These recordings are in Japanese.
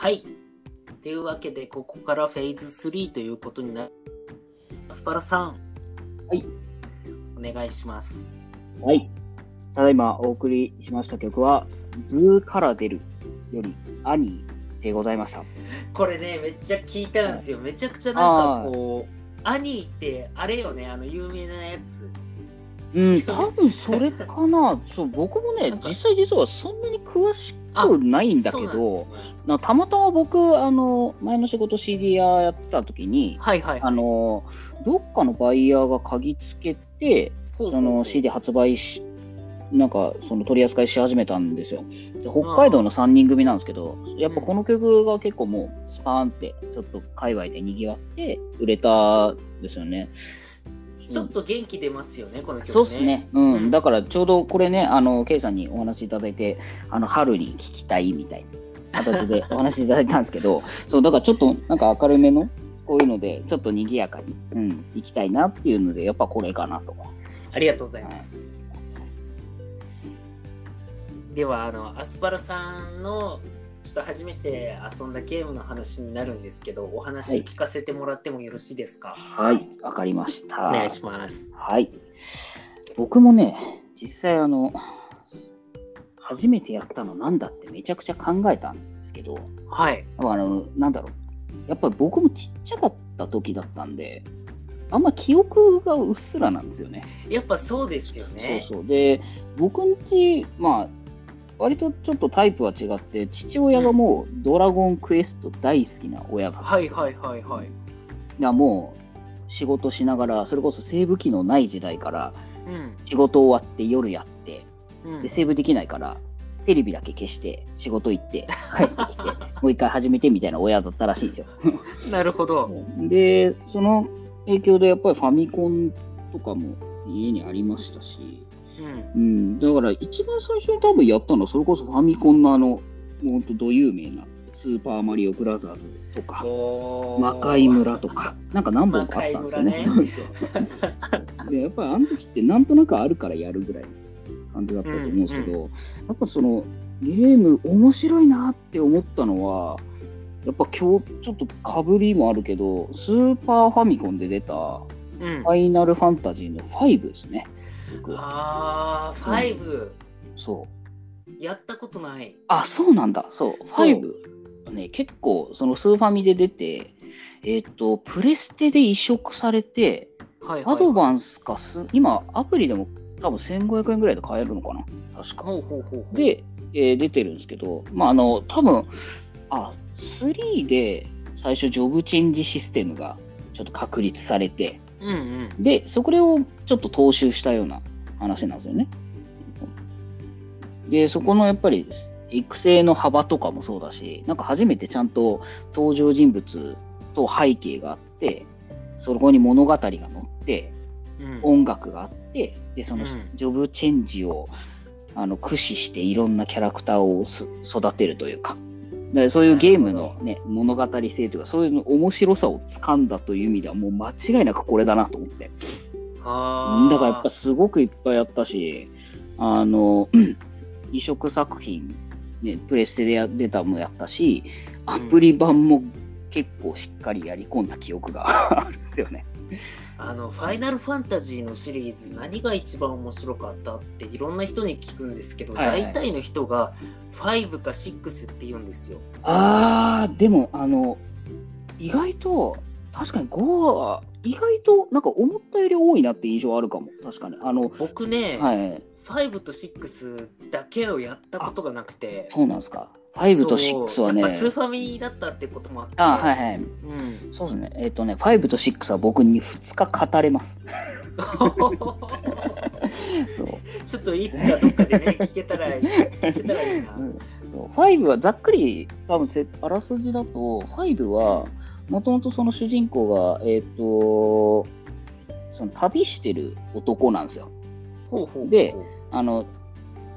はい。というわけで、ここからフェーズ3ということになる。アスパラさん。はい。お願いします。はい。ただいまお送りしました曲は、ズーカラデルよりアニーでございました。これね、めっちゃ聞いたんですよ。めちゃくちゃなんかこう、アニーって、あれよね、あの、有名なやつ。うん、多分それかな。そう、僕もね実際実はそんなに詳しくないんだけど、ですねなたまたま僕、あの、前の仕事 CD 屋やってた時に、はいはい。あの、どっかのバイヤーが嗅ぎつけて、その CD 発売し、なんかその取り扱いし始めたんですよ。で北海道の3人組なんですけど、やっぱこの曲が結構もうスパーンってちょっと界隈で賑わって売れたんですよね。ちょっと元気出ますよね、この曲ね。そうですね。うん。うんだからちょうどこれね、あの、ケイさんにお話しいただいて、あの、春に聞きたいみたいな形でお話しいただいたんですけど、そう、だからちょっとなんか明るめの、こういうので、ちょっと賑やかに、うん、行きたいなっていうので、やっぱこれかなと。ありがとうございます。では、あの、アスパラさんの、ちょっと初めて遊んだゲームの話になるんですけど、お話聞かせてもらってもよろしいですか、はい、わかりました。お願いします。はい。僕もね、実際あの、初めてやったのなんだってめちゃくちゃ考えたんですけど、はい。あの、なんだろう。やっぱり僕もちっちゃかった時だったんで、あんま記憶がうっすらなんですよね。やっぱそうですよね。そうそう。で、僕んち、まあ、割とちょっとタイプは違って、父親がもうドラゴンクエスト大好きな親だったんですよはいはいはいはい。いやもう仕事しながら、それこそセーブ機能ない時代から、うん。仕事終わって夜やって、うんで、セーブできないから、テレビだけ消して、仕事行って、帰ってきて、もう一回始めてみたいな親だったらしいんですよ。なるほど。で、その影響でやっぱりファミコンとかも家にありましたし、うん。うん、だから一番最初に多分やったのは、それこそファミコンのあの、もうほんとど有名な、スーパーマリオブラザーズとか、魔界村とか、なんか何本かあったんですよね。魔界そうそう で、やっぱりあの時ってなんとなくあるからやるぐらいの感じだったと思うんですけど、やっぱそのゲーム面白いなって思ったのは、やっぱ今日ちょっとかぶりもあるけど、スーパーファミコンで出たうんフ。ァイナルファンタジーの5ですね。僕はあー、ファイブ。そう。やったことない。あ、そうなんだ。そう。そう5はね、結構、そのスーファミで出て、えっ、と、プレステで移植されて、はいはい。アドバンスかす、今、アプリでも多分1500円ぐらいで買えるのかな確か。ほうほうほうほう。で、えー出てるんですけど、まあ、あの、多分あ、3で最初、ジョブチェンジシステムがちょっと確立されて、うんうん。で、そこをちょっと踏襲したような話なんですよね。で、そこのやっぱり育成の幅とかもそうだし、なんか初めてちゃんと登場人物と背景があって、そこに物語が載って、うん音楽があって、で、そのうんジョブチェンジをあの駆使していろんなキャラクターをす育てるというか、でそういうゲームの、ね、物語性というか、そういうの面白さをつかんだという意味では、もう間違いなくこれだなと思って。あーだからやっぱすごくいっぱいあったし、あの、移植作品、ね、プレステでや出たのもやったし、アプリ版も結構しっかりやり込んだ記憶があるんですよね。あの、ファイナルファンタジーのシリーズ、何が一番面白かったっていろんな人に聞くんですけど、はいはい大体の人が5か6って言うんですよ。あー、でも、あの、意外と、確かに5は、意外となんか思ったより多いなって印象あるかも。確かに。あの、僕ね、はい。5と6だけをやったことがなくて、そうなんですか。5と6はねスーファミだったってこともあって、あはいはい。うん、そうですね。えっ、とね、5と6は僕に2日語れます。そう。ちょっといつかどっかでね、聞けたらいい、聞けたらいいな。そう5はざっくり多分せあらすじだと5はもともとその主人公がえっ、とその旅してる男なんですよほうほうほうであの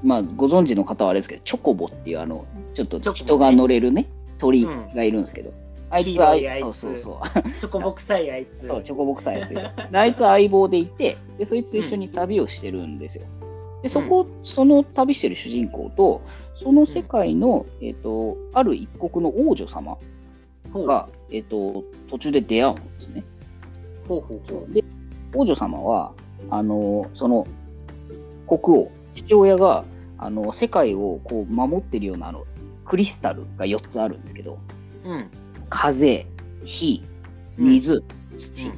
まあご存知の方はあれですけどチョコボっていうあのちょっと人が乗れるね鳥がいるんですけど、あいつはいあいつ。そうそうそう。チョコボ臭いあいつ。そうチョコボクサーやつあいつは相棒でいてでそいつと一緒に旅をしてるんですよ、でそこ、その旅してる主人公と、その世界の、えっ、と、ある一国の王女様が、えっ、と、途中で出会うんですね。ほうほうほう。で、王女様は、あの、その、国王、父親が、あの、世界をこう守ってるような、あの、クリスタルが4つあるんですけど、うん。風、火、水、土っ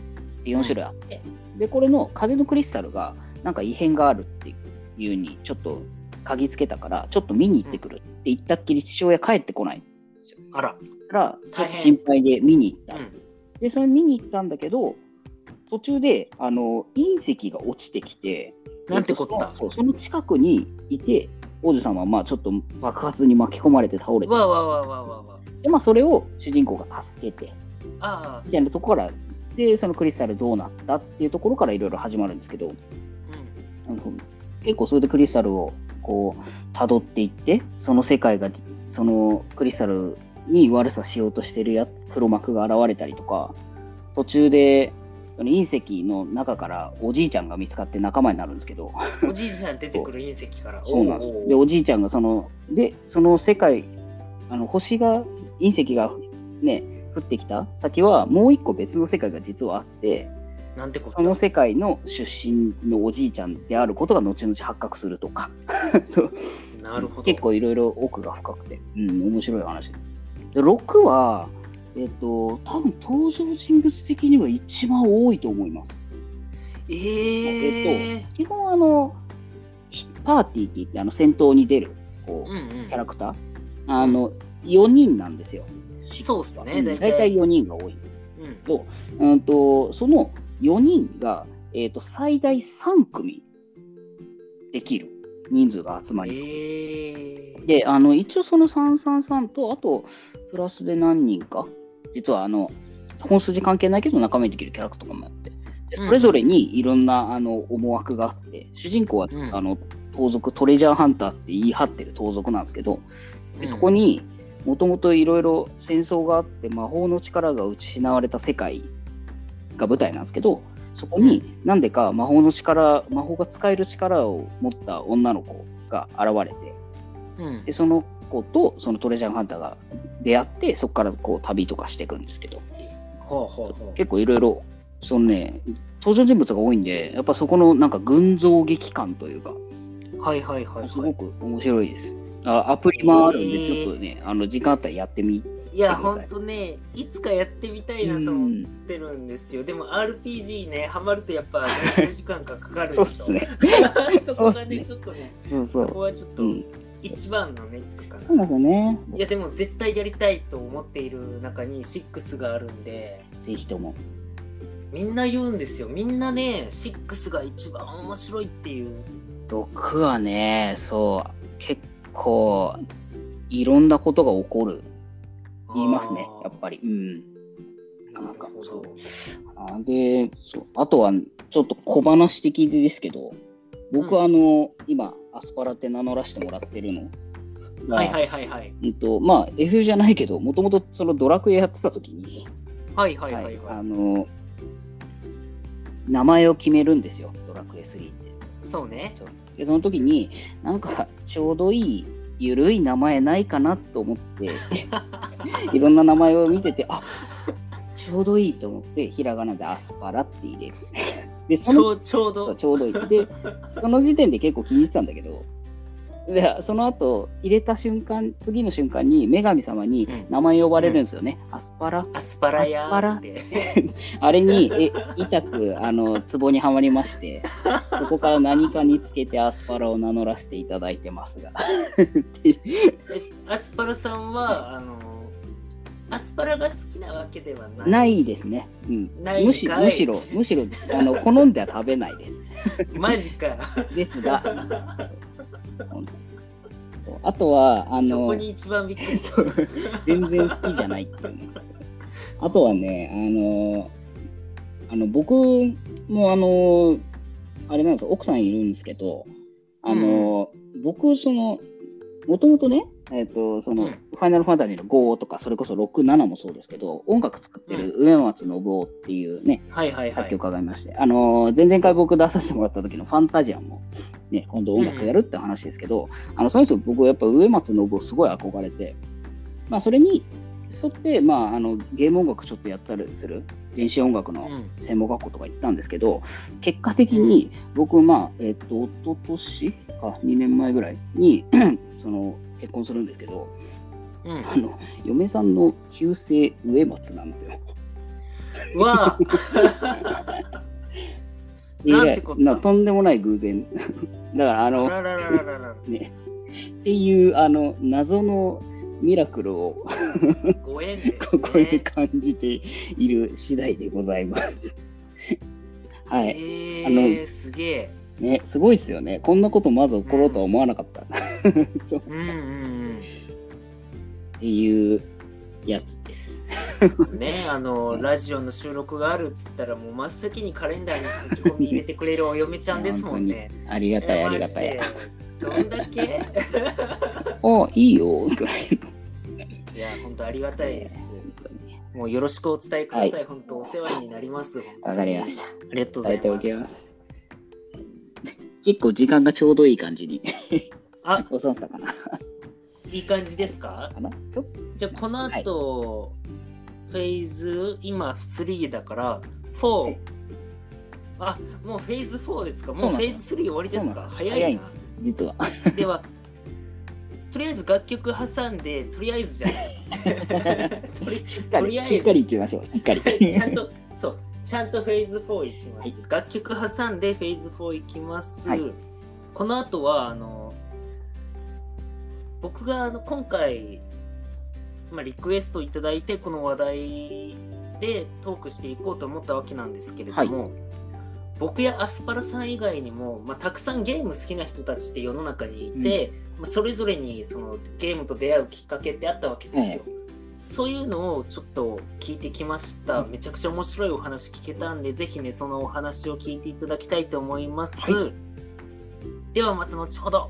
て4種類あって、で、これの風のクリスタルが、なんか異変があるっていうに、ちょっと嗅ぎつけたから、ちょっと見に行ってくるって言ったっきり父親帰ってこないんですよ。あら。ら、ちょっと心配で見に行った。うん。で、それ見に行ったんだけど、途中で、あの、隕石が落ちてきて、なんてこった？その近くにいて、王女様はまあちょっと爆発に巻き込まれて倒れて、わわわわわわ。でまあ、それを主人公が助けて、ああ。みたいなところから、で、そのクリスタルどうなったっていうところからいろいろ始まるんですけど、うん。結構それでクリスタルをこう辿っていってその世界がそのクリスタルに悪さしようとしてるや黒幕が現れたりとか途中でその隕石の中からおじいちゃんが見つかって仲間になるんですけど。おじいちゃん出てくる隕石から。そう。なんですでおじいちゃんがそのでその世界あの星が隕石がね降ってきた先はもう一個別の世界が実はあってなんてこと？その世界の出身のおじいちゃんであることが後々発覚するとか。そう。なるほど。結構いろいろ奥が深くて、うん、面白い話。で6はえっ、と多分登場人物的には一番多いと思います。ええ基本あのひパーティーって言ってあの戦闘に出るこううんうん。キャラクター。あの4人なんですよ。そうっすねん大体。大体4人が多い。うん。う。んと、その4人が、えー、と最大3組できる。人数が集まり、ええであの一応その333と、あとプラスで何人か、実はあの本筋関係ないけど仲間にできるキャラクターもあって、でそれぞれにいろんなあの思惑があって、主人公は、うん。あの盗賊、トレジャーハンターって言い張ってる盗賊なんですけど、でそこにもともといろいろ戦争があって魔法の力が失われた世界が舞台なんですけどそこになんでか魔法の力魔法が使える力を持った女の子が現れてうん。でその子とそのトレジャーハンターが出会ってそこからこう旅とかしていくんですけど。ほうほうほう。結構いろいろそのね登場人物が多いんでやっぱそこのなんか群像劇感というかはいはいはいすはい。ごく面白いです。あアプリもあるんで、えー。ちょっとね、あの時間あったらやってみい。やほんとねいつかやってみたいなと思ってるんですよ。でも RPG ねハマるとやっぱ 何時間かかかるでしょ。そうっすね。そこがねね。ちょっとねそこはちょっとうん。一番のネックかなそうですよね。いやでも絶対やりたいと思っている中に6があるんでぜひとも。みんな言うんですよみんなね6が一番面白いっていう6はね、そう、結構、いろんなことが起こる。言いますね、やっぱり。うん。なんか、そう。あでそう、あとは、ちょっと小話的ですけど、僕はあの、今、アスパラって名乗らせてもらってるのが。はいはいはいはいうんと、まあ、F じゃないけど、もともとそのドラクエやってた時に、はいはいはいはいはあの、名前を決めるんですよ、ドラクエ3って。いそうねで、その時に、なんか、ちょうどいい、ゆるい名前ないかなと思って、いろんな名前を見てて、あちょうどいいと思って、ひらがなでアスパラって入れる。で、そのちょうちょうどちょうどいい。で、その時点で結構気に入ってたんだけど、でその後入れた瞬間、次の瞬間に女神様にうん名前呼ばれるんですよね。アスパラ？アスパラやーって あれにえ痛くあの壺にはまりまして、そこから何かにつけてアスパラを名乗らせていただいてますが。アスパラさんはあのアスパラが好きなわけではない。ないですね。うん、むしむしろ、むしろあの 好んでは食べないです。マジか。ですが、あとは、あの、そこに一番びっくり。そう。全然好きじゃないっていうね。あとはね、あの、あの僕もあの、あれなんですよ、奥さんいるんですけど、あの、僕、その、もともとね、えっ、と、その、うんファイナルファンタジーの5とか、それこそ6、7もそうですけど、音楽作ってる上松信夫っていうね、はいはいはい。作曲家がいまして、あのー前々回僕出させてもらった時のファンタジアンも、ね、今度音楽やるって話ですけど、あのその人、僕やっぱ上松信夫すごい憧れて、まあ、それに沿って、まあ、あのゲーム音楽ちょっとやったりする、電子音楽のうん。専門学校とか行ったんですけど、結果的に僕、まあ、えっ、と、一昨年か、2年前ぐらいに、その、結婚するんですけど、うん。あの、嫁さんの旧姓上松なんですよ。うわでなんてことなとんでもない偶然。だから、ああの。ね、っていう、あの、謎のミラクルをご縁ですここにね。感じている次第でございます。はい。えあのー、すげえ。ね、すごいですよね。こんなことまず起ころうとは思わなかった。そううんうんっていうやつです。うん。ねあの、ラジオの収録があるっつったら、もう真っ先にカレンダーに書き込み入れてくれるお嫁ちゃんですもんね。ありがたい、ありがたい。どんだけ？あ、いいよ、ぐらいいや、本当ありがたいです。もうよろしくお伝えください。本当お世話になります。わかりました。ありがとうございます。す。結構時間がちょうどいい感じにあ、収まったかな。いい感じですか？かな？ちょっじゃあこの後、フェーズ、今3だから、4。はいあ、もうフェーズ4ですか？もうフェーズ3終わりですか？早いな実は。では、とりあえず楽曲挟んで、とりあえずじゃない。とりあえずしっかり行きましょう。しっかり。ちゃんと、そう、ちゃんとフェーズ4いきます。楽曲挟んでフェーズ4いきます。はいこの後は、あの、僕があの今回、まあ、リクエストいただいて、この話題でトークしていこうと思ったわけなんですけれども、僕やアスパラさん以外にも、まあ、たくさんゲーム好きな人たちって世の中にいて、まあ、それぞれにそのゲームと出会うきっかけってあったわけですよ。はいそういうのをちょっと聞いてきました。うんめちゃくちゃ面白いお話聞けたんで、ぜひね、そのお話を聞いていただきたいと思います。はではまた後ほど。